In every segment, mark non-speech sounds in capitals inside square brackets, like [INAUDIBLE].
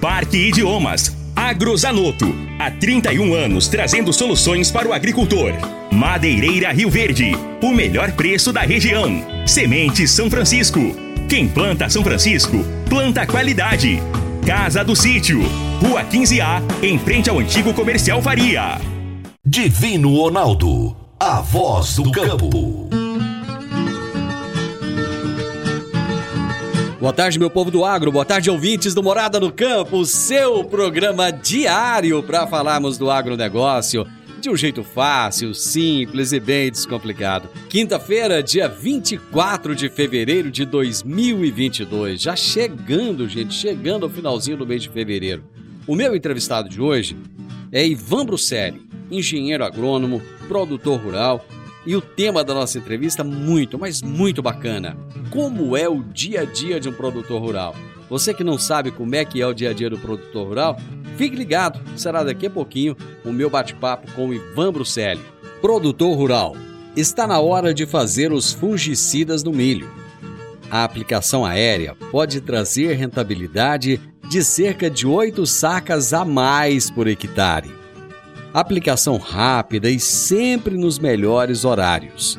Parque Idiomas. Agrozanoto. Há 31 anos trazendo soluções para o agricultor. Madeireira Rio Verde. O melhor preço da região. Sementes São Francisco. Quem planta São Francisco, planta qualidade. Casa do Sítio. Rua 15A, em frente ao antigo comercial Faria. Divino Ronaldo. A voz do campo. Boa tarde, meu povo do agro. Boa tarde, ouvintes do Morada no Campo, seu programa diário para falarmos do agronegócio de um jeito fácil, simples e bem descomplicado. Quinta-feira, dia 24 de fevereiro de 2022. Já chegando, gente, chegando ao finalzinho do mês de fevereiro. O meu entrevistado de hoje é Ivan Bruselli, engenheiro agrônomo, produtor rural e o tema da nossa entrevista muito, mas muito bacana. Como é o dia a dia de um produtor rural? Você que não sabe como é que é o dia a dia do produtor rural, fique ligado, será daqui a pouquinho o meu bate-papo com o Ivan Bruselli. Produtor rural, está na hora de fazer os fungicidas no milho. A aplicação aérea pode trazer rentabilidade de cerca de 8 sacas a mais por hectare aplicação rápida e sempre nos melhores horários.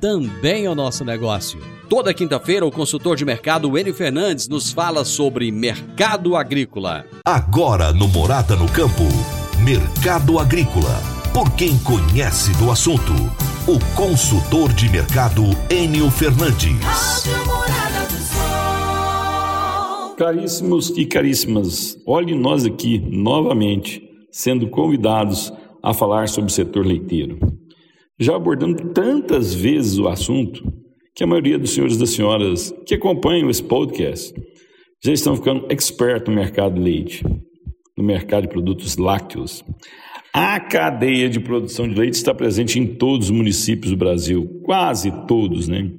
também é o nosso negócio. Toda quinta-feira, o consultor de mercado Enio Fernandes nos fala sobre mercado agrícola. Agora no Morada no Campo. Mercado Agrícola. Por quem conhece do assunto. O consultor de mercado Enio Fernandes. Caríssimos e caríssimas, olhe nós aqui novamente sendo convidados a falar sobre o setor leiteiro. Já abordando tantas vezes o assunto que a maioria dos senhores e das senhoras que acompanham esse podcast já estão ficando expert no mercado de leite, no mercado de produtos lácteos. A cadeia de produção de leite está presente em todos os municípios do Brasil, quase todos, né?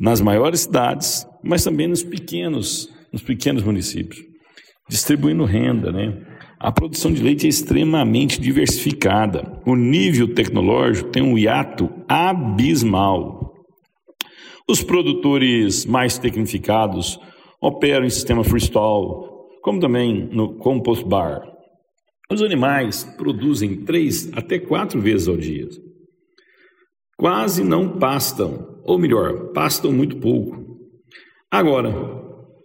Nas maiores cidades, mas também nos pequenos, nos pequenos municípios, distribuindo renda, né? A produção de leite é extremamente diversificada. O nível tecnológico tem um hiato abismal. Os produtores mais tecnificados operam em sistema freestyle, como também no compost bar. Os animais produzem três até quatro vezes ao dia. Quase não pastam, ou melhor, pastam muito pouco. Agora,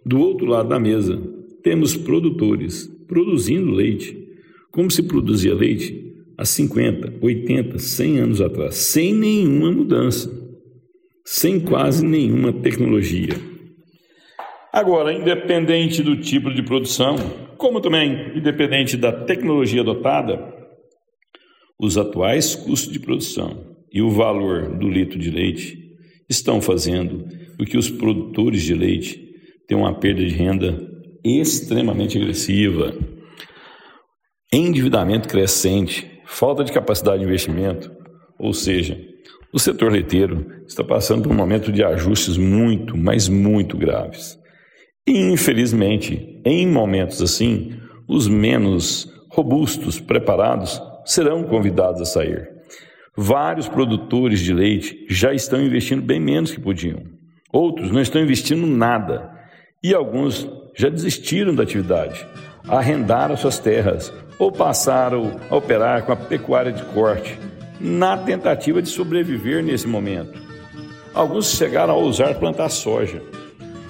do outro lado da mesa, temos produtores produzindo leite, como se produzia leite há 50, 80, 100 anos atrás, sem nenhuma mudança, sem quase nenhuma tecnologia. Agora, independente do tipo de produção, como também, independente da tecnologia adotada, os atuais custos de produção e o valor do litro de leite estão fazendo com que os produtores de leite tenham uma perda de renda extremamente agressiva. Endividamento crescente, falta de capacidade de investimento, ou seja, o setor leiteiro está passando por um momento de ajustes muito, mas muito graves. E, infelizmente, em momentos assim, os menos robustos, preparados, serão convidados a sair. Vários produtores de leite já estão investindo bem menos que podiam. Outros não estão investindo nada. E alguns já desistiram da atividade, arrendaram suas terras ou passaram a operar com a pecuária de corte, na tentativa de sobreviver nesse momento. Alguns chegaram a ousar plantar soja.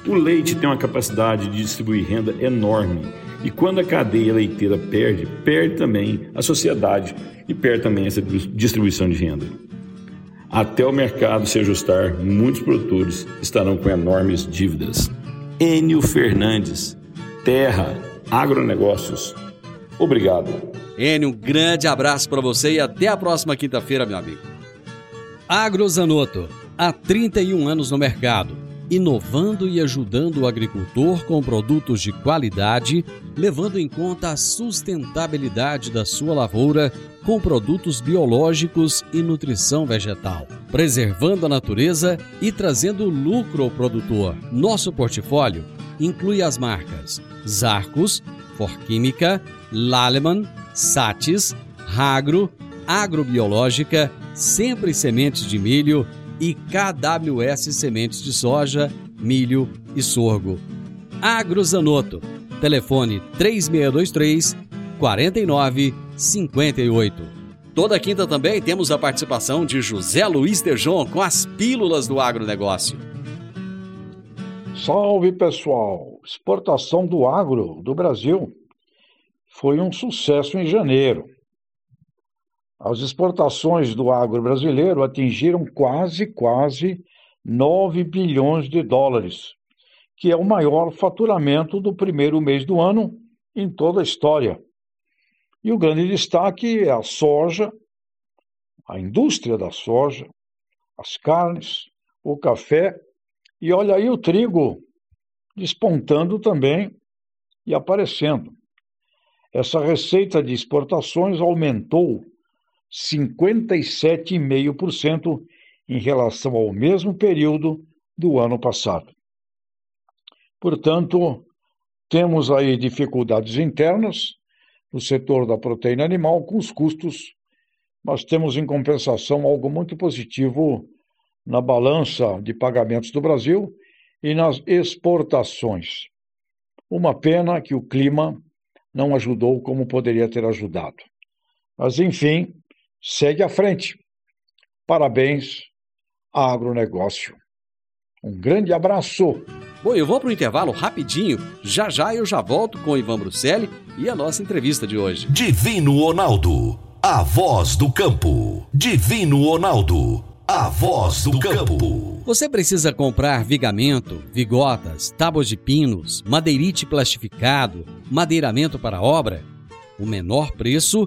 O leite tem uma capacidade de distribuir renda enorme e quando a cadeia leiteira perde, perde também a sociedade e perde também essa distribuição de renda. Até o mercado se ajustar, muitos produtores estarão com enormes dívidas. Enio Fernandes, Terra, Agronegócios. Obrigado. Enio, um grande abraço para você e até a próxima quinta-feira, meu amigo. Agrozanoto, há 31 anos no mercado inovando e ajudando o agricultor com produtos de qualidade, levando em conta a sustentabilidade da sua lavoura com produtos biológicos e nutrição vegetal, preservando a natureza e trazendo lucro ao produtor. Nosso portfólio inclui as marcas Zarcos, Forquímica, Laleman, Satis, Ragro, Agrobiológica, Sempre Sementes de Milho e KWS Sementes de Soja, Milho e Sorgo. Agrozanoto. Telefone 3623 4958. Toda quinta também temos a participação de José Luiz Tejon com as pílulas do agronegócio. Salve pessoal! Exportação do agro do Brasil foi um sucesso em janeiro. As exportações do agro brasileiro atingiram quase, quase 9 bilhões de dólares, que é o maior faturamento do primeiro mês do ano em toda a história. E o grande destaque é a soja, a indústria da soja, as carnes, o café e olha aí o trigo despontando também e aparecendo. Essa receita de exportações aumentou 57,5% em relação ao mesmo período do ano passado. Portanto, temos aí dificuldades internas no setor da proteína animal com os custos, mas temos em compensação algo muito positivo na balança de pagamentos do Brasil e nas exportações. Uma pena que o clima não ajudou como poderia ter ajudado. Mas, enfim, segue à frente. Parabéns, agronegócio. Um grande abraço. Bom, eu vou para o intervalo rapidinho. Já já eu já volto com o Ivan Bruselli e a nossa entrevista de hoje. Divino Ronaldo, a voz do campo. Divino Ronaldo, a voz do campo. Você precisa comprar vigamento, vigotas, tábuas de pinos, madeirite plastificado, madeiramento para obra? O menor preço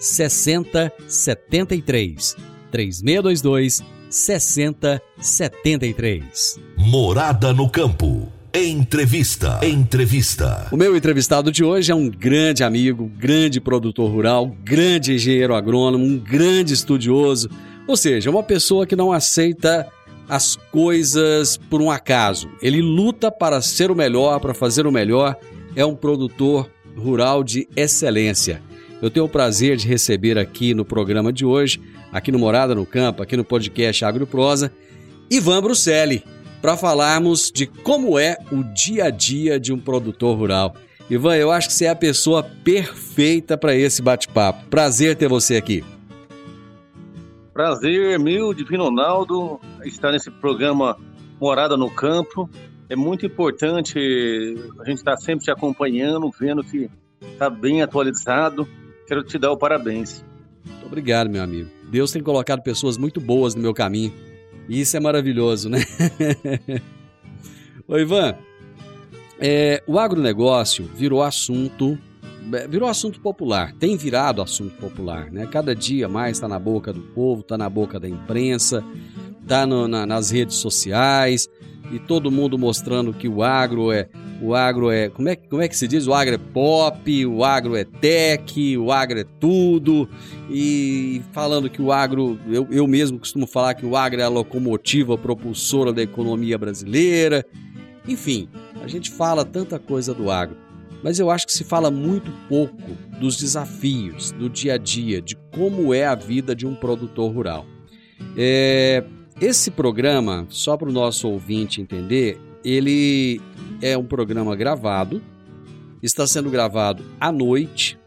6073. 3622 6073. Morada no campo. Entrevista. Entrevista. O meu entrevistado de hoje é um grande amigo, grande produtor rural, grande engenheiro agrônomo, um grande estudioso, ou seja, uma pessoa que não aceita as coisas por um acaso. Ele luta para ser o melhor, para fazer o melhor. É um produtor rural de excelência. Eu tenho o prazer de receber aqui no programa de hoje, aqui no Morada no Campo, aqui no podcast Agroprosa, Ivan Bruselli, para falarmos de como é o dia a dia de um produtor rural. Ivan, eu acho que você é a pessoa perfeita para esse bate-papo. Prazer ter você aqui. Prazer meu, Divino Ronaldo, estar nesse programa Morada no Campo. É muito importante a gente estar sempre te acompanhando, vendo que está bem atualizado. Quero te dar o parabéns. Muito obrigado, meu amigo. Deus tem colocado pessoas muito boas no meu caminho. E isso é maravilhoso, né? [LAUGHS] Ô, Ivan, é, o agronegócio virou assunto, é, virou assunto popular, tem virado assunto popular, né? Cada dia mais está na boca do povo, está na boca da imprensa, está na, nas redes sociais e todo mundo mostrando que o agro é, o agro é, como é, como é que se diz? O agro é pop, o agro é tech, o agro é tudo e falando que o agro, eu, eu mesmo costumo falar que o agro é a locomotiva propulsora da economia brasileira. Enfim, a gente fala tanta coisa do agro, mas eu acho que se fala muito pouco dos desafios do dia a dia, de como é a vida de um produtor rural. É, esse programa, só para o nosso ouvinte entender, ele é um programa gravado, está sendo gravado à noite.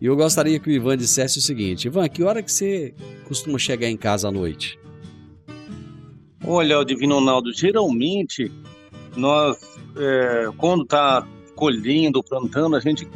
E eu gostaria que o Ivan dissesse o seguinte: Ivan, que hora que você costuma chegar em casa à noite? Olha, Divino Ronaldo, geralmente nós, é, quando está colhendo, plantando, a gente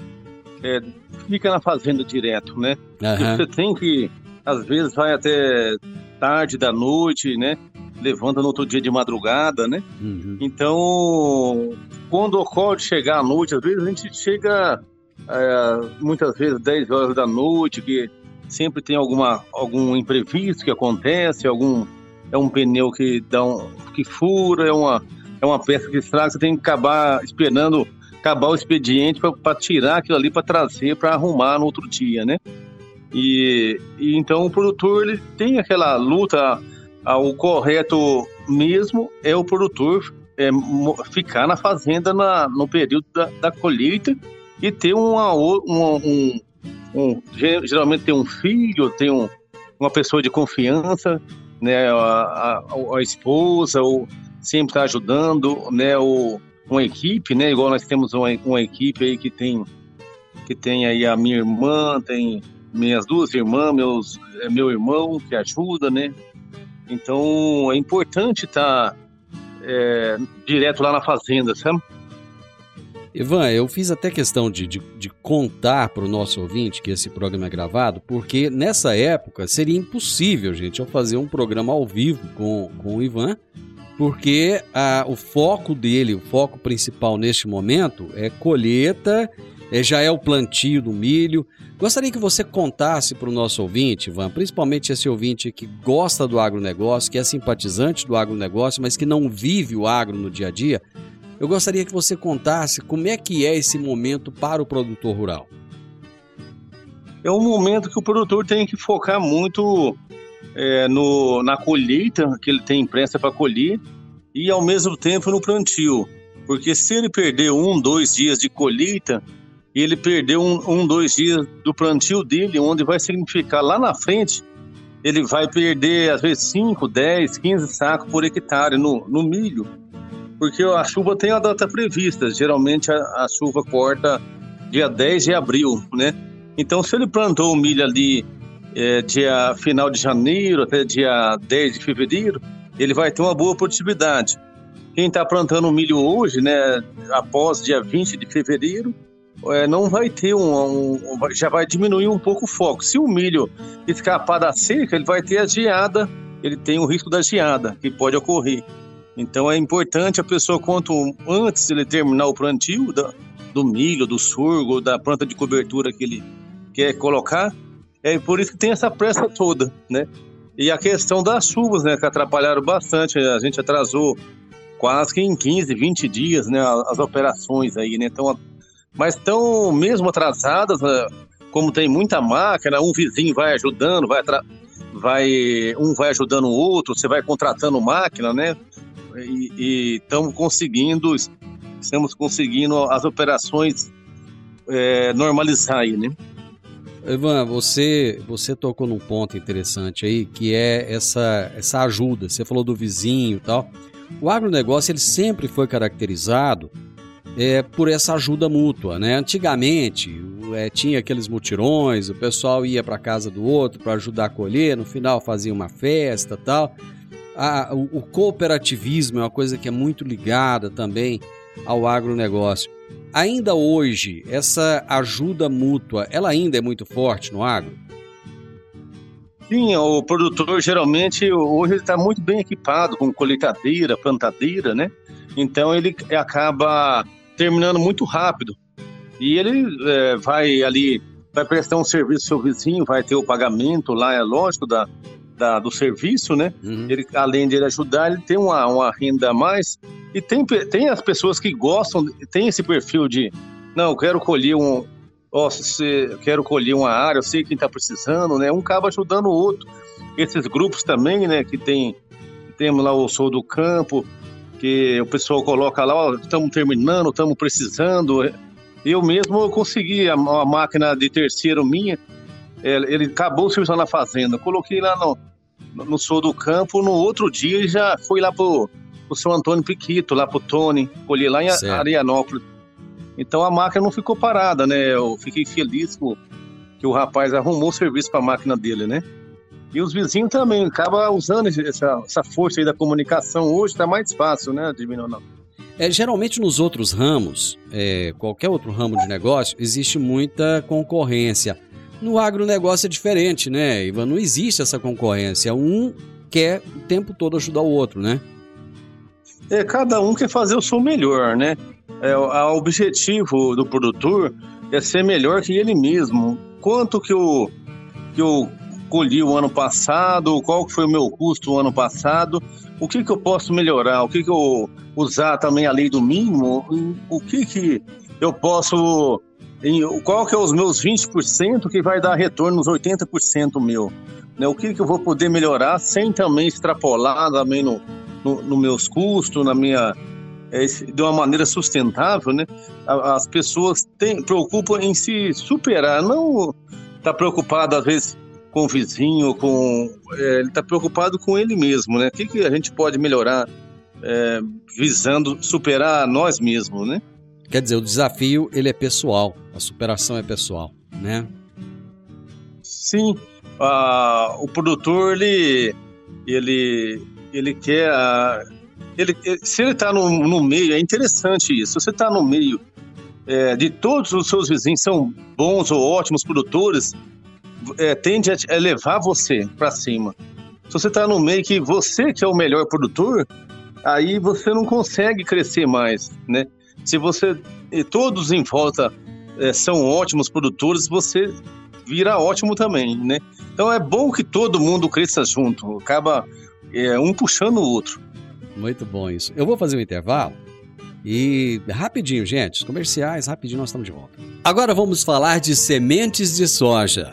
é, fica na fazenda direto, né? Aham. Você tem que, às vezes, vai até tarde da noite, né? Levanta no outro dia de madrugada, né? Uhum. Então, quando ocorre chegar à noite, às vezes a gente chega é, muitas vezes 10 horas da noite, que sempre tem alguma, algum imprevisto que acontece, algum é um pneu que dá um, que fura, é uma, é uma peça que estraga, você tem que acabar esperando acabar o expediente para tirar aquilo ali para trazer para arrumar no outro dia, né? E, e então o produtor ele tem aquela luta ao correto mesmo é o produtor é, ficar na fazenda na, no período da, da colheita e ter uma, o- uma- um, um- ge- geralmente tem um filho, tem um, uma pessoa de confiança, né, a, a, a esposa, ou sempre está ajudando, né, o, uma equipe, né, igual nós temos uma, uma equipe aí que tem que tem aí a minha irmã, tem minhas duas irmãs, meus, é, meu irmão que ajuda, né? Então é importante estar é, direto lá na fazenda, sabe? Ivan, eu fiz até questão de, de, de contar para o nosso ouvinte que esse programa é gravado, porque nessa época seria impossível, gente, eu fazer um programa ao vivo com, com o Ivan, porque ah, o foco dele, o foco principal neste momento é colheita, já é o plantio do milho. Gostaria que você contasse para o nosso ouvinte, Ivan, principalmente esse ouvinte que gosta do agronegócio, que é simpatizante do agronegócio, mas que não vive o agro no dia a dia, eu gostaria que você contasse como é que é esse momento para o produtor rural. É um momento que o produtor tem que focar muito é, no, na colheita, que ele tem imprensa para colher, e ao mesmo tempo no plantio. Porque se ele perder um, dois dias de colheita, ele perdeu um, um, dois dias do plantio dele, onde vai significar lá na frente, ele vai perder às vezes 5, 10, 15 sacos por hectare no, no milho. Porque a chuva tem a data prevista, geralmente a, a chuva corta dia 10 de abril, né? Então, se ele plantou o milho ali é, dia final de janeiro até dia 10 de fevereiro, ele vai ter uma boa produtividade. Quem está plantando milho hoje, né, após dia 20 de fevereiro, é, não vai ter um, um- Já vai diminuir um pouco o foco. Se o milho escapar da seca, ele vai ter a geada, ele tem o risco da geada, que pode ocorrer. Então é importante a pessoa, quanto antes ele terminar o plantio da- do milho, do sorgo, da planta de cobertura que ele quer colocar, é por isso que tem essa pressa toda, né? E a questão das chuvas, né, que atrapalharam bastante, a gente atrasou quase que em 15, 20 dias, né, as operações aí, né? Então, mas estão mesmo atrasadas, né, como tem muita máquina, um vizinho vai ajudando, vai, vai um vai ajudando o outro, você vai contratando máquina, né? E estamos conseguindo, estamos conseguindo as operações é, normalizar aí, né? Ivan, você, você tocou num ponto interessante aí, que é essa, essa ajuda. Você falou do vizinho e tal. O agronegócio ele sempre foi caracterizado é, por essa ajuda mútua, né? Antigamente é, tinha aqueles mutirões, o pessoal ia para casa do outro para ajudar a colher, no final fazia uma festa, tal. A, o, o cooperativismo é uma coisa que é muito ligada também ao agronegócio. Ainda hoje, essa ajuda mútua, ela ainda é muito forte no agro? Sim, o produtor geralmente hoje está muito bem equipado com colheitadeira, plantadeira, né? Então ele acaba terminando muito rápido. E ele é, vai ali, vai prestar um serviço ao seu vizinho, vai ter o pagamento lá, é lógico, da, da do serviço, né? Uhum. Ele, além de ele ajudar, ele tem uma, uma renda a mais. E tem, tem as pessoas que gostam, tem esse perfil de, não, eu quero colher um, ó, se quero colher uma área, eu sei quem está precisando, né? Um acaba ajudando o outro. Esses grupos também, né? Que tem, temos lá o Sou do Campo, que o pessoal coloca lá, ó, estamos terminando, estamos precisando. Eu mesmo consegui a, máquina de terceiro minha, ele, ele acabou se usando na fazenda. Eu coloquei lá no, no Sou do Campo, no outro dia ele já foi lá pro, pro São Antônio Piquito, lá pro Tony, colhi lá em Certo. Arianópolis. Então a máquina não ficou parada, né? Eu fiquei feliz com, que o rapaz arrumou serviço para a máquina dele, né? E os vizinhos também, acaba usando essa, essa força aí da comunicação hoje, tá mais fácil, né, Divino? Não. É, geralmente nos outros ramos, é, qualquer outro ramo de negócio, existe muita concorrência. No agronegócio é diferente, né, Ivan? Não existe essa concorrência. Um quer o tempo todo ajudar o outro, né? É, cada um quer fazer o seu melhor, né? É, o objetivo do produtor é ser melhor que ele mesmo. Quanto que eu, que eu colhi o ano passado, qual foi o meu custo o ano passado, o que que eu posso melhorar, o que que eu usar também a lei do mínimo, o que que eu posso, qual que é os meus 20% que vai dar retorno nos 80% meu, né? O que que eu vou poder melhorar sem também extrapolar também no, no, no meus custos, na minha é, de uma maneira sustentável, né? As pessoas têm, preocupam em se superar, não tá preocupado às vezes com o vizinho, com é, ele está preocupado com ele mesmo, né? O que, que a gente pode melhorar é, visando superar nós mesmos, né? Quer dizer, o desafio ele é pessoal, a superação é pessoal, né? Sim, ah, o produtor ele ele ele quer ele, ele- se ele está no, no meio é interessante isso. Se você está no meio é, de todos os seus vizinhos são bons ou ótimos produtores, é, tende a a levar você para cima. Se você está no meio que você que é o melhor produtor, aí você não consegue crescer mais, né? Se você e todos em volta é, são ótimos produtores, você vira ótimo também, né? Então é bom que todo mundo cresça junto, acaba é, um puxando o outro. Muito bom isso. Eu vou fazer um intervalo e rapidinho, gente, comerciais, rapidinho nós estamos de volta. Agora vamos falar de sementes de soja.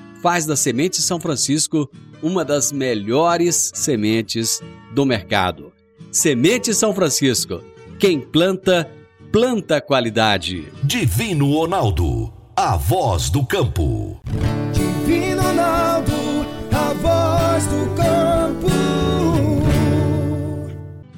faz da Semente São Francisco uma das melhores sementes do mercado. Semente São Francisco. Quem planta, planta qualidade. Divino Ronaldo, a voz do campo.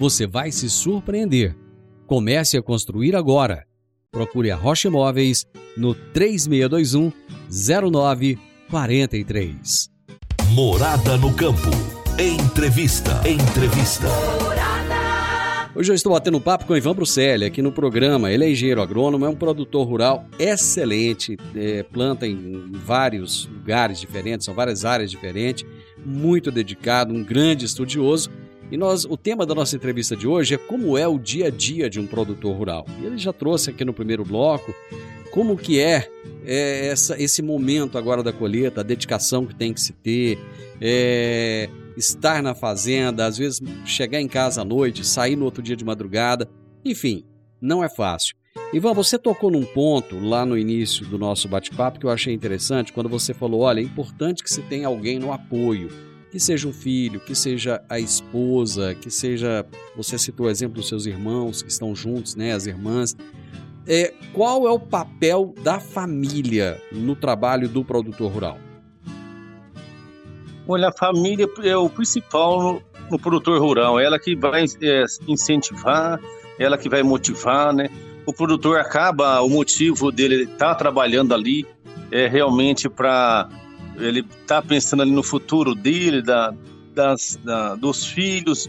você vai se surpreender. Comece a construir agora. Procure a Rocha Imóveis no 3621 0943. Morada no campo. Entrevista. Entrevista. Hoje eu estou batendo um papo com o Ivan Bruselli aqui no programa. Ele é engenheiro agrônomo, é um produtor rural excelente, é, planta em vários lugares diferentes, são várias áreas diferentes, muito dedicado, um grande estudioso. E nós, o tema da nossa entrevista de hoje é como é o dia a dia de um produtor rural. E ele já trouxe aqui no primeiro bloco como que é, é essa, esse momento agora da colheita, a dedicação que tem que se ter, é, estar na fazenda, às vezes chegar em casa à noite, sair no outro dia de madrugada, enfim, não é fácil. Ivan, você tocou num ponto lá no início do nosso bate-papo que eu achei interessante, quando você falou: olha, é importante que se tenha alguém no apoio, que seja um filho, que seja a esposa, que seja. Você citou o exemplo dos seus irmãos que estão juntos, né, as irmãs. É, qual é o papel da família no trabalho do produtor rural? Olha, a família é o principal no, no produtor rural, ela que vai é, incentivar, ela que vai motivar, né? O produtor acaba, o motivo dele estar tá trabalhando ali é realmente para ele tá pensando ali no futuro dele, da, das, da, dos filhos,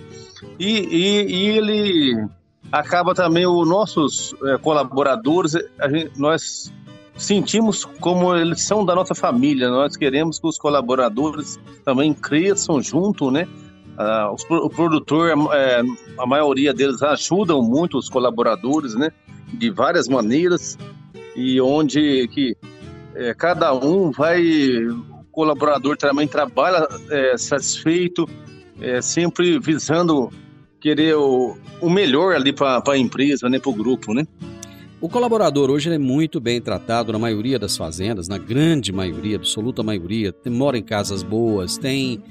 e, e, e, ele acaba também, os nossos é, colaboradores, gente, nós sentimos como eles são da nossa família. Nós queremos que os colaboradores também cresçam junto, né? Ah, os, o produtor, é, a maioria deles ajudam muito os colaboradores, né? De várias maneiras e onde que é, cada um vai, colaborador também trabalha é, satisfeito, é, sempre visando querer o, o melhor ali para a empresa, né? Para o grupo, né? O colaborador hoje é muito bem tratado na maioria das fazendas, na grande maioria, absoluta maioria. Mora em casas boas, tem,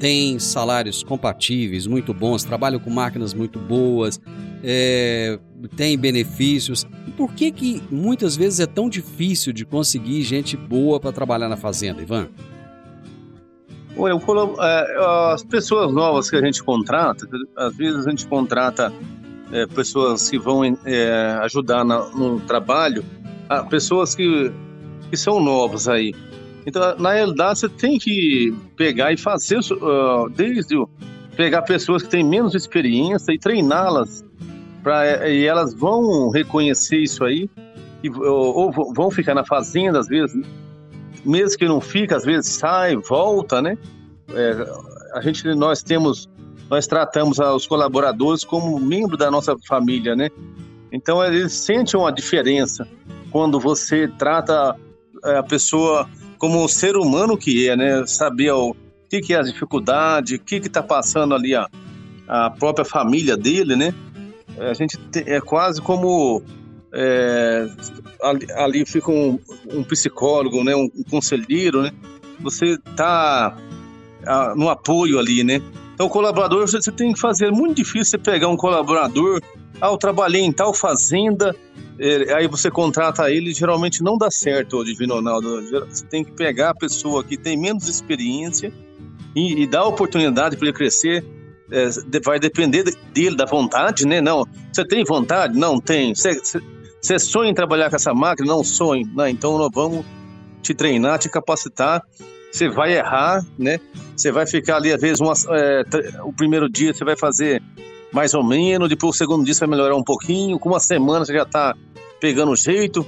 tem salários compatíveis, muito bons, trabalham com máquinas muito boas, é, tem benefícios. Por que, que muitas vezes é tão difícil de conseguir gente boa para trabalhar na fazenda, Ivan? Olha, é, as pessoas novas que a gente contrata, às vezes a gente contrata é, pessoas que vão é, ajudar na, no trabalho, pessoas que, que são novas aí. Então, na realidade, você tem que pegar e fazer, uh, desde pegar pessoas que têm menos experiência e treiná-las, pra, e elas vão reconhecer isso aí, e, ou, ou, vão ficar na fazenda, às vezes, mesmo que não fica, às vezes sai, volta, né? É, a gente, nós temos nós tratamos os colaboradores como membro da nossa família, né? Então eles sentem uma diferença quando você trata é, a pessoa como um ser humano que é, né? Saber o que, que é a dificuldade, o que está passando ali a, a própria família dele, né? A gente é quase como é, ali, ali, fica um, um, psicólogo, né? Um, um conselheiro, né? Você está no apoio ali, né? Então, colaborador, você tem que fazer. É muito difícil você pegar um colaborador. Ah, eu trabalhei em tal fazenda, é, aí você contrata ele, geralmente não dá certo, Divino Ronaldo. Você tem que pegar a pessoa que tem menos experiência e, e dar oportunidade para ele crescer. É, vai depender dele, da vontade, né? Não, você tem vontade? Não tem. Você, você, você sonha em trabalhar com essa máquina? Não sonho. Não, então nós vamos te treinar, te capacitar você vai errar, né? Você vai ficar ali, às vezes, uma, é, o primeiro dia você vai fazer mais ou menos, depois o segundo dia você vai melhorar um pouquinho, com uma semana você já está pegando o jeito,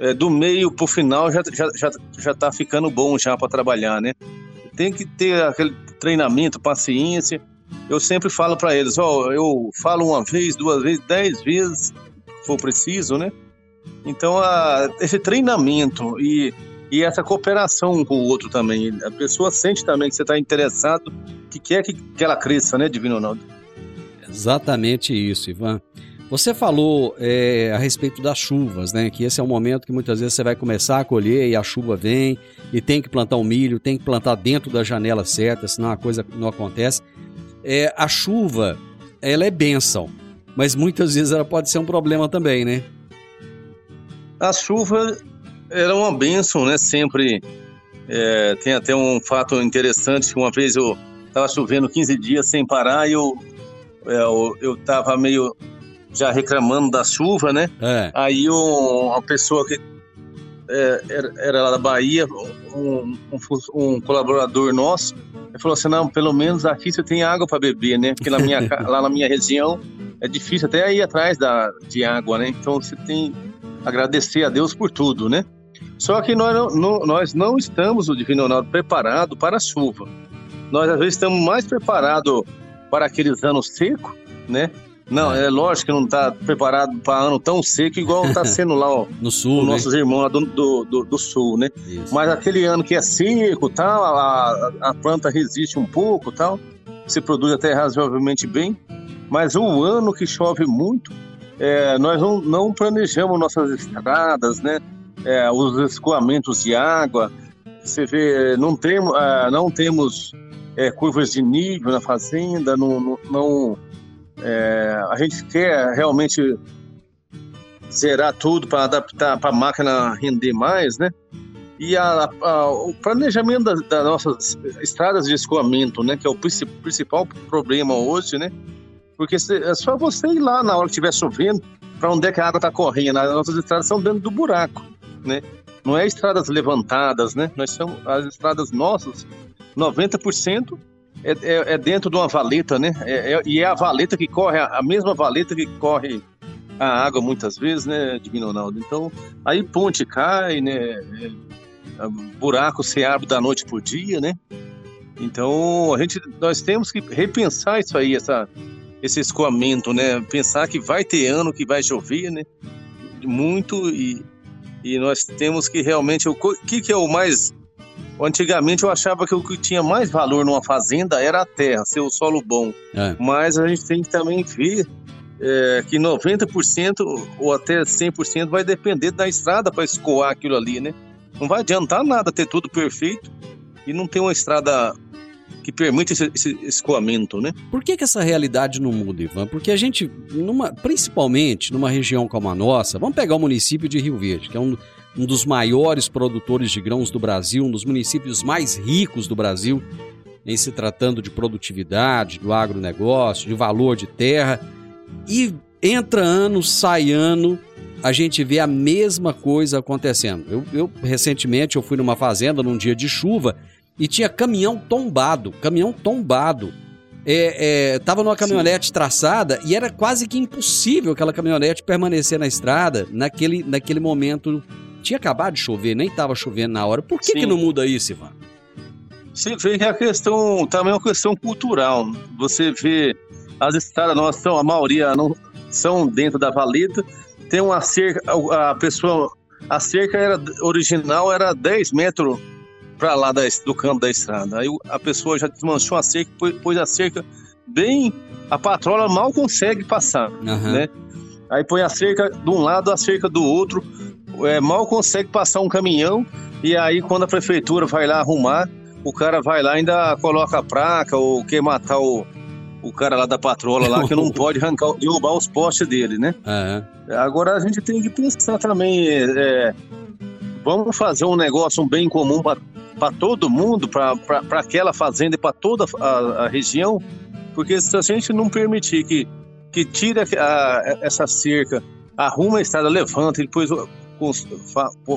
é, do meio para o final já, já, já, já tá ficando bom já para trabalhar, né? Tem que ter aquele treinamento, paciência. Eu sempre falo para eles, ó, eu falo uma vez, duas vezes, dez vezes, for preciso, né? Então, a, esse treinamento e e essa cooperação um com o outro também. A pessoa sente também que você está interessado, que quer que, que ela cresça, né, Divino Ronaldo? Exatamente isso, Ivan. Você falou é, a respeito das chuvas, né? Que esse é o momento que muitas vezes você vai começar a colher e a chuva vem e tem que plantar o um milho, tem que plantar dentro da janela certa, senão a coisa não acontece. É, a chuva, ela é benção, mas muitas vezes ela pode ser um problema também, né? A chuva era uma bênção, né? Sempre. É, tem até um fato interessante que uma vez eu estava chovendo 15 dias sem parar e eu, é, eu, eu tava meio já reclamando da chuva, né? É. Aí um, uma pessoa que é, era, era, lá da Bahia, um, um, um, colaborador nosso, ele falou assim, não, pelo menos aqui você tem água para beber, né? Porque na minha, [LAUGHS] lá na minha região é difícil até ir atrás da, de água, né? Então você tem agradecer a Deus por tudo, né? Só que nós não, não, nós não estamos, o Divino Ronaldo, preparado para a chuva. Nós, às vezes, estamos mais preparados para aqueles anos secos, né? Não, é, lógico que não está preparado para ano tão seco igual está [LAUGHS] sendo lá ó, no sul, né? nossos irmãos lá do, do, do, do sul, né? Isso. Mas aquele ano que é seco, tal, a, a planta resiste um pouco, tal, se produz até razoavelmente bem. Mas o ano que chove muito, é, nós não, não, planejamos nossas estradas, né? É, os escoamentos de água. Você vê, não, tem, uh, não temos é, curvas de nível na fazenda, não, não, não é, a gente quer realmente zerar tudo para adaptar para a máquina render mais, né? E a, a, o planejamento das, das, nossas estradas de escoamento, né? Que é o principal problema hoje, né? Porque é só você ir lá na hora que estiver chovendo para onde é que a água está correndo. As nossas estradas são dentro do buraco, né? Não é estradas levantadas, né? Nós somos as estradas nossas, 90% é, é, é, dentro de uma valeta, né? É, é, e é a valeta que corre, a mesma valeta que corre a água muitas vezes, né, Divino Ronaldo? Então, aí ponte cai, né? É, buraco se abre da noite por dia, né? Então, a gente, nós temos que repensar isso aí, essa, esse escoamento, né? Pensar que vai ter ano que vai chover, né? Muito e, e nós temos que realmente... O que, que é o mais Antigamente eu achava que o que tinha mais valor numa fazenda era a terra, ser o solo bom. É. Mas a gente tem que também ver é, que 90% ou até 100% vai depender da estrada para escoar aquilo ali, né? Não vai adiantar nada ter tudo perfeito e não ter uma estrada que permite esse, esse escoamento, né? Por que, que essa realidade não muda, Ivan? Porque a gente, numa, principalmente numa região como a nossa, vamos pegar o município de Rio Verde, que é um um dos maiores produtores de grãos do Brasil, um dos municípios mais ricos do Brasil, em se tratando de produtividade, do agronegócio, de valor de terra. E entra ano, sai ano, a gente vê a mesma coisa acontecendo. Eu, eu recentemente eu fui numa fazenda num dia de chuva e tinha caminhão tombado, caminhão tombado. É, é, tava numa caminhonete Sim. traçada e era quase que impossível aquela caminhonete permanecer na estrada naquele, naquele momento tinha acabado de chover, nem estava chovendo na hora. Por que, que não muda isso, Ivan? Você vê que a questão também é uma questão cultural. Você vê as estradas nossas, são, a maioria não são dentro da valeta. Tem uma cerca, a pessoa, a cerca era original era 10 metros para lá da, do canto da estrada. Aí a pessoa já desmanchou a cerca, pôs a cerca bem, a patrola mal consegue passar, uhum. né? Aí põe a cerca de um lado, a cerca do outro é, mal consegue passar um caminhão e aí quando a prefeitura vai lá arrumar, o cara vai lá ainda coloca a placa ou quer matar o, o cara lá da patrola lá que não [LAUGHS] pode arrancar, derrubar os postes dele, né? Uhum. Agora a gente tem que pensar também, é, vamos fazer um negócio um bem comum para todo mundo, para aquela fazenda e para toda a, a, região, porque se a gente não permitir que, que tire a, a, essa cerca, arruma a estrada, levanta e depois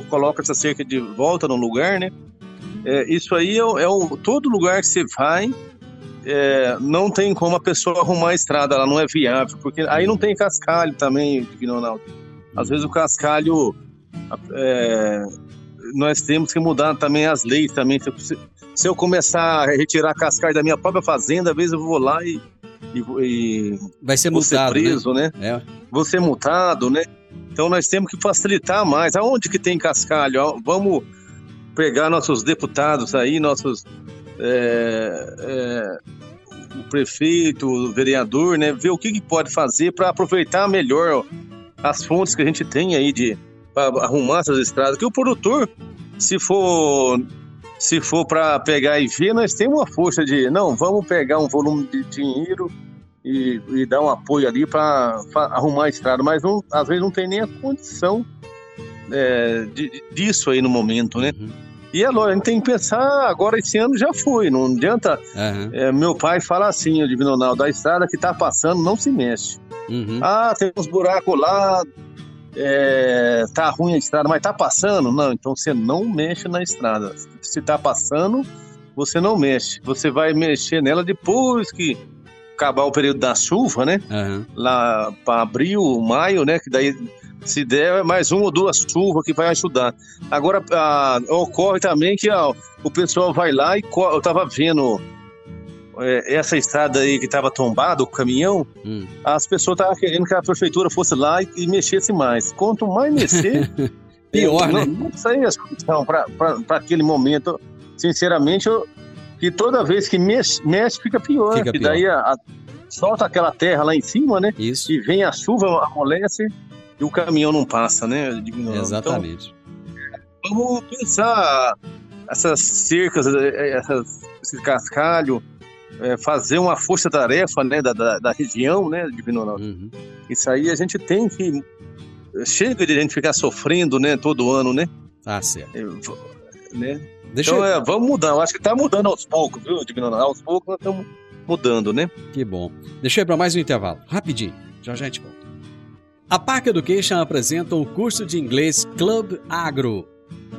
coloca essa cerca de volta no lugar, né? É, isso aí é, é todo lugar que você vai, é, não tem como a pessoa arrumar a estrada, ela não é viável, porque aí não tem cascalho também, Ronaldo. Às vezes o cascalho, é, nós temos que mudar também as leis também. Se, se, eu começar a retirar cascalho da minha própria fazenda, às vezes eu vou lá e, e, e vai ser multado, ser preso, né? né? É. Vou ser multado, né? Então nós temos que facilitar mais. Aonde que tem cascalho? Vamos pegar nossos deputados aí, nossos é, é, o prefeito, o vereador, né? Ver o que, que pode fazer para aproveitar melhor as fontes que a gente tem aí de arrumar essas estradas. Que o produtor, se for se for para pegar e ver, nós temos uma força de não, vamos pegar um volume de dinheiro e, e dar um apoio ali para arrumar a estrada, mas não, às vezes não tem nem a condição é, de, disso aí no momento, né? Uhum. E é lógico, a gente tem que pensar, agora esse ano já foi, não adianta. Uhum. É, meu pai fala assim, o Divino Ronaldo, a estrada que tá passando não se mexe. Uhum. Ah, tem uns buracos lá, é, tá ruim a estrada, mas tá passando? Não, então você não mexe na estrada. Se tá passando, você não mexe. Você vai mexer nela depois que acabar o período da chuva, né? Aham. Lá para abril, maio, né? Que daí, se der, é mais uma ou duas chuvas que vai ajudar. Agora, ah, ocorre também que ó, o pessoal vai lá e eu tava vendo essa estrada aí que tava tombada, o caminhão, Hum. as pessoas estavam querendo que a prefeitura fosse lá e, e mexesse mais. Quanto mais mexer, [LAUGHS] Pior, eu, né? Não, não sei a solução para aquele momento. Sinceramente, eu, que toda vez que mexe, mexe fica pior. Fica que pior. daí a- a- solta aquela terra lá em cima, né? Isso, E vem a chuva, amolece e o caminhão não passa, né? Exatamente. Então, vamos pensar essas cercas, eh, essas, esse cascalho, eh, fazer uma força-tarefa né, da, da, da região, né, Divino Ronaldo? Uhum. Isso aí a gente tem que. Chega de a gente ficar sofrendo, né, todo ano, né? Tá certo. V- né? Deixa Então, eu... é, vamos mudar. Eu acho que tá mudando aos poucos, viu, Divino Ronaldo? Aos poucos nós estamos mudando, né? Que bom. Deixa eu ir para mais um intervalo. Rapidinho. Já já a gente volta. A Park Education apresenta o curso de inglês Club Agro.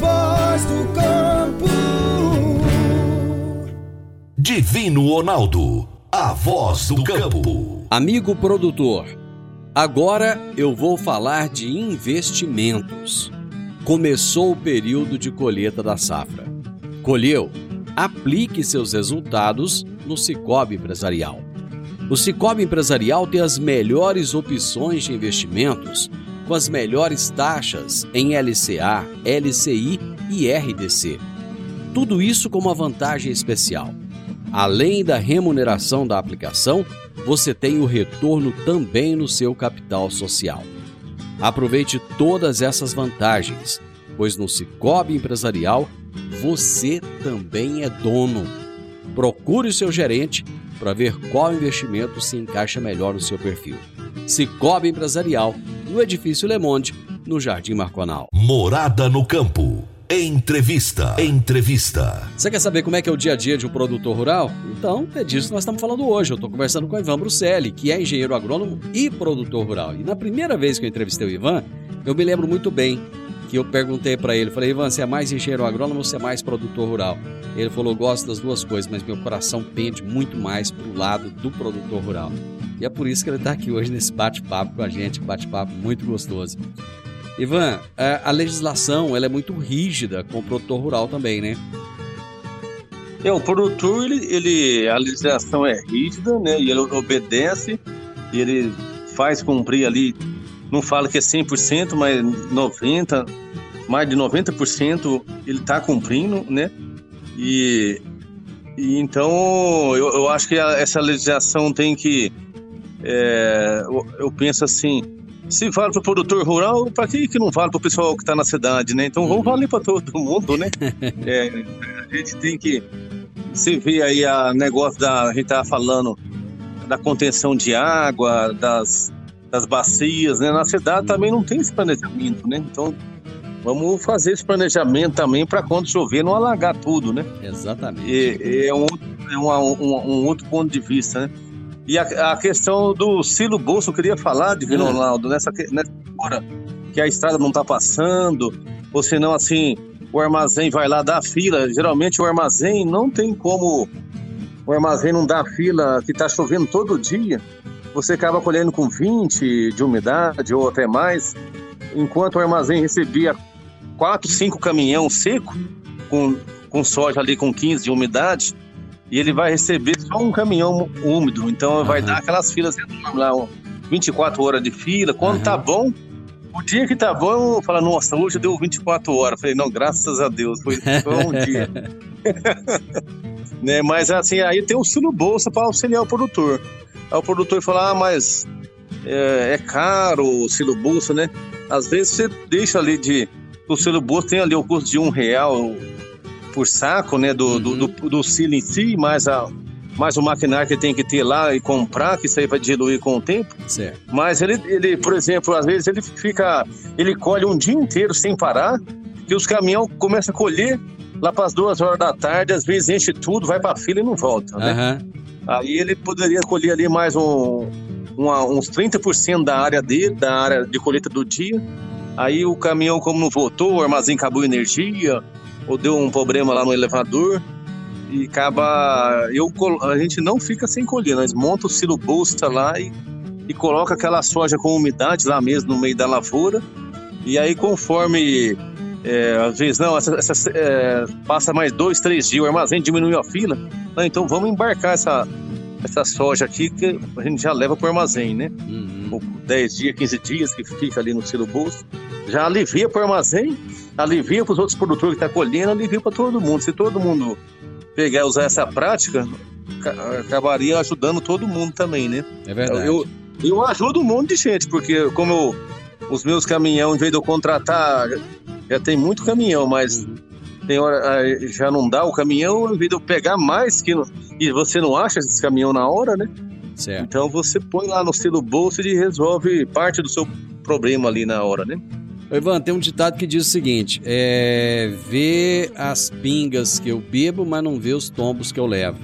voz do campo. Divino Ronaldo, a voz do campo. Amigo produtor, agora eu vou falar de investimentos. Começou o período de colheita da safra. Colheu? Aplique seus resultados no Cicobi Empresarial. O Cicobi Empresarial tem as melhores opções de investimentos com as melhores taxas em LCA, LCI e RDC. Tudo isso com uma vantagem especial. Além da remuneração da aplicação, você tem o retorno também no seu capital social. Aproveite todas essas vantagens, pois no Cicobi Empresarial você também é dono. Procure o seu gerente para ver qual investimento se encaixa melhor no seu perfil. Cicobi Empresarial, no Edifício Le Monde, no Jardim Marconal. Morada no campo. Entrevista. Entrevista. Você quer saber como é que é o dia a dia de um produtor rural? Então, é disso que nós estamos falando hoje. Eu estou conversando com o Ivan Bruselli, que é engenheiro agrônomo e produtor rural. E na primeira vez que eu entrevistei o Ivan, eu me lembro muito bem que eu perguntei para ele, falei, Ivan, você é mais engenheiro agrônomo ou você é mais produtor rural? Ele falou, gosto das duas coisas, mas meu coração pende muito mais para o lado do produtor rural. E é por isso que ele está aqui hoje nesse bate-papo com a gente, bate-papo muito gostoso. Ivan, a a legislação ela é muito rígida com o produtor rural também, né? É, o produtor, ele, ele, a legislação é rígida, né? E ele obedece, ele faz cumprir ali, não fala que é 100%, mas 90%, mais de 90% ele está cumprindo, né? E, e então eu, eu acho que essa legislação tem que. é, eu, eu penso assim. Se vale para o produtor rural, para que, que não vale para o pessoal que está na cidade, né? Então vamos valer para todo mundo, né? [LAUGHS] É, a gente tem que. Você vê aí a negócio da. A gente tava falando da contenção de água, das, das bacias, né? Na cidade também não tem esse planejamento, né? Então vamos fazer esse planejamento também para quando chover não alagar tudo, né? Exatamente. E, é um, é uma- um, um outro ponto de vista, né? E a, a questão do silo bolso, eu queria falar, Divino Ah. Ronaldo, nessa, nessa hora que a estrada não está passando, ou senão, assim, o armazém vai lá dar fila. Geralmente o armazém não tem como. O armazém não dá fila, que está chovendo todo dia. Você acaba colhendo com 20 de umidade ou até mais, enquanto o armazém recebia 4, 5 caminhão seco, com, com soja ali com 15 de umidade, e ele vai receber só um caminhão úmido. Então vai Aham. dar aquelas filas enormes lá. 24 horas de fila. Quando Aham. tá bom, o dia que tá bom, eu falo, nossa, hoje deu 24 horas. Falei, não, graças a Deus, foi só um dia. [LAUGHS] né? Mas assim, aí tem o silo bolsa para auxiliar o produtor. Aí o produtor fala, ah, mas é, é caro o silo bolsa, né? Às vezes você deixa ali de. O silo bolsa tem ali o custo de um real por saco, né? Do, do, do, do silo em si, mais, a, mais o maquinário que tem que ter lá e comprar, que isso aí vai diluir com o tempo. Certo. Mas ele, ele, por exemplo, às vezes ele fica. Ele colhe um dia inteiro sem parar, que os caminhões começam a colher lá para as duas horas da tarde, às vezes enche tudo, vai para a fila e não volta, né? Aham. Aí ele poderia colher ali mais um, uma- uns 30% da área dele, da área de colheita do dia. Aí o caminhão, como não voltou, o armazém acabou energia, ou deu um problema lá no elevador, e acaba. Eu, a gente não fica sem colher, nós monta o silo bolsa lá e, e coloca aquela soja com umidade lá mesmo no meio da lavoura. E aí, conforme. É, às vezes, não, essa, essa, é, passa mais dois, três dias, o armazém diminuiu a fila. Não, então vamos embarcar essa, essa soja aqui que a gente já leva para o armazém, né? Uhum. Ou 10 dias, 15 dias que fica ali no silo bolso. Já alivia para o armazém, alivia para os outros produtores que estão colhendo, alivia para todo mundo. Se todo mundo pegar e usar essa prática, ca- acabaria ajudando todo mundo também, né? É verdade. Eu, eu ajudo um monte de gente, porque como eu- os meus caminhão, em vez de eu contratar, já tem muito caminhão, mas Uhum. tem hora ah, já não dá o caminhão, de eu pegar mais que não- e você não acha esse caminhão na hora, né? Certo. Então você põe lá no silo bolso e resolve parte do seu problema ali na hora, né? Ivan, tem um ditado que diz o seguinte: é. Vê as pingas que eu bebo, mas não vê os tombos que eu levo.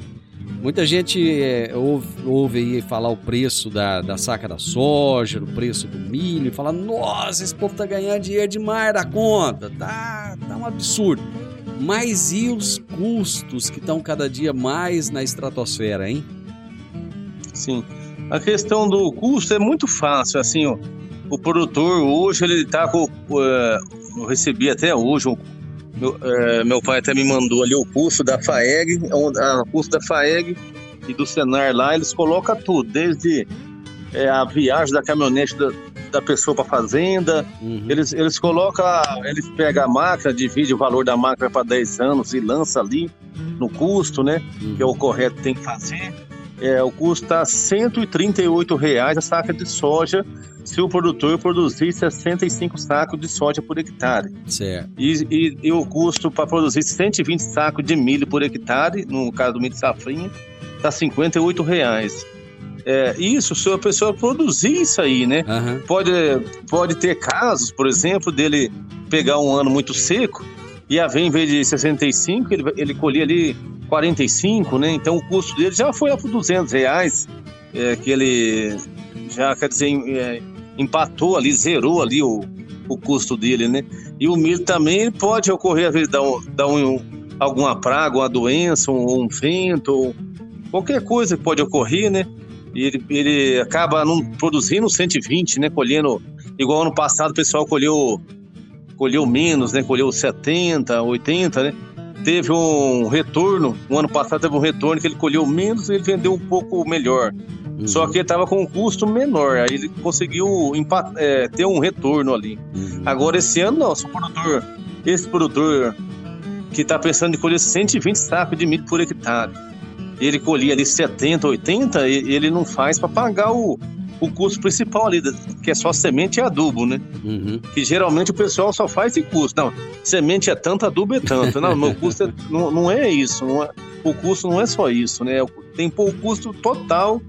Muita gente é, ouve, ouve aí falar o preço da, da saca da soja, o preço do milho, e fala: nossa, esse povo tá ganhando dinheiro demais da conta, tá, tá um absurdo. Mas e os custos que estão cada dia mais na estratosfera, hein? Sim. A questão do custo é muito fácil, assim, ó, o produtor hoje ele tá com, eh, eu recebi até hoje, um- meu, eh, meu pai até me mandou ali o custo da FAEG, ah, o custo da FAEG e do Senar lá, eles colocam tudo, desde eh, a viagem da caminhonete da, da pessoa para fazenda, Uhum. eles, eles colocam, eles pegam a máquina, divide o valor da máquina para 10 anos e lança ali no custo, né? que é o correto que tem que fazer. É, o custo está 138 reais a saca de soja se o produtor produzir 65 sacos de soja por hectare. Certo. E, e- e o custo para produzir 120 sacos de milho por hectare, no caso do milho safrinha, está 58 reais. É, isso se a pessoa produzir isso aí, né? Aham. Pode, pode ter casos, por exemplo, dele pegar um ano muito seco e haver, em vez de 65, ele, ele colher ali 45, né? Então o custo dele já foi lá para 200 reais, é, que ele já, quer dizer, é, empatou ali, zerou ali o, o custo dele, né? E o milho também pode ocorrer, às vezes, dar, um, dar um, alguma praga, uma doença, um, um vento, qualquer coisa que pode ocorrer, né? E ele, ele acaba não produzindo 120, né? Colhendo, igual ano passado o pessoal colheu, colheu menos, né? Colheu 70, 80, né? Teve um retorno, o ano passado teve um retorno que ele colheu menos e ele vendeu um pouco melhor. Uhum. Só que ele estava com um custo menor, aí ele conseguiu é, ter um retorno ali. Uhum. Agora esse ano não, se o produtor, esse produtor que está pensando em colher 120 sacos de milho por hectare, ele colhia ali 70, 80, e- ele não faz para pagar o, o custo principal ali, que é só semente e adubo, né? Uhum. Que geralmente o pessoal só faz esse custo. Não, semente é tanto, adubo é tanto. Não, meu custo é- não, não é isso. não é- o custo não é só isso, né? Tem pô, o custo total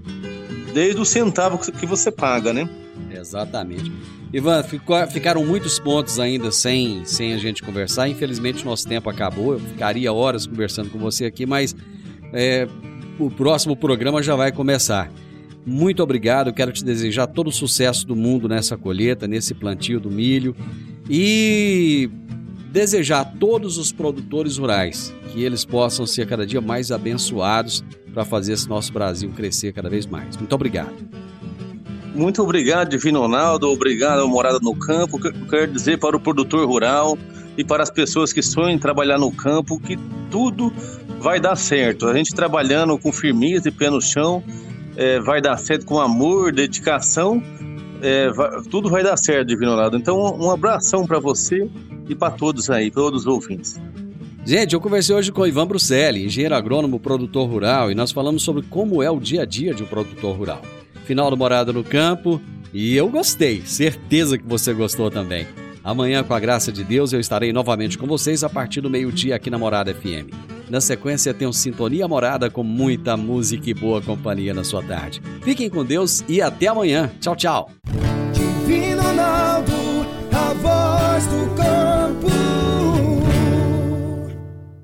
desde o centavo que você paga, né? Exatamente. Ivan, ficou- ficaram muitos pontos ainda sem, sem a gente conversar. Infelizmente, nosso tempo acabou. Eu ficaria horas conversando com você aqui, mas é, o próximo programa já vai começar. Muito obrigado. Quero te desejar todo o sucesso do mundo nessa colheita, nesse plantio do milho. E desejar a todos os produtores rurais que eles possam ser cada dia mais abençoados para fazer esse nosso Brasil crescer cada vez mais. Muito obrigado. Muito obrigado, Divino Ronaldo. Obrigado, Morada no Campo. Que- Quero dizer para o produtor rural e para as pessoas que sonham em trabalhar no campo que tudo vai dar certo. A gente trabalhando com firmeza e pé no chão, é, vai dar certo com amor, dedicação, é, vai, tudo vai dar certo, Divino Ronaldo. Então, um abração para você e para todos aí, todos os ouvintes. Gente, eu conversei hoje com o Ivan Bruselli, engenheiro agrônomo, produtor rural, e nós falamos sobre como é o dia a dia de um produtor rural. Final do Morada no Campo, e eu gostei, certeza que você gostou também. Amanhã, com a graça de Deus, eu estarei novamente com vocês a partir do meio-dia aqui na Morada FM. Na sequência, tem Sintonia Morada com muita música e boa companhia na sua tarde. Fiquem com Deus e até amanhã. Tchau, tchau.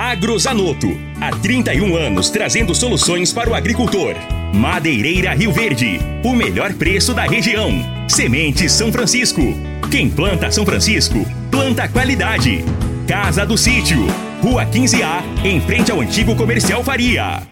Agrozanoto. Há 31 anos trazendo soluções para o agricultor. Madeireira Rio Verde. O melhor preço da região. Sementes São Francisco. Quem planta São Francisco, planta qualidade. Casa do Sítio. Rua 15A, em frente ao antigo comercial Faria.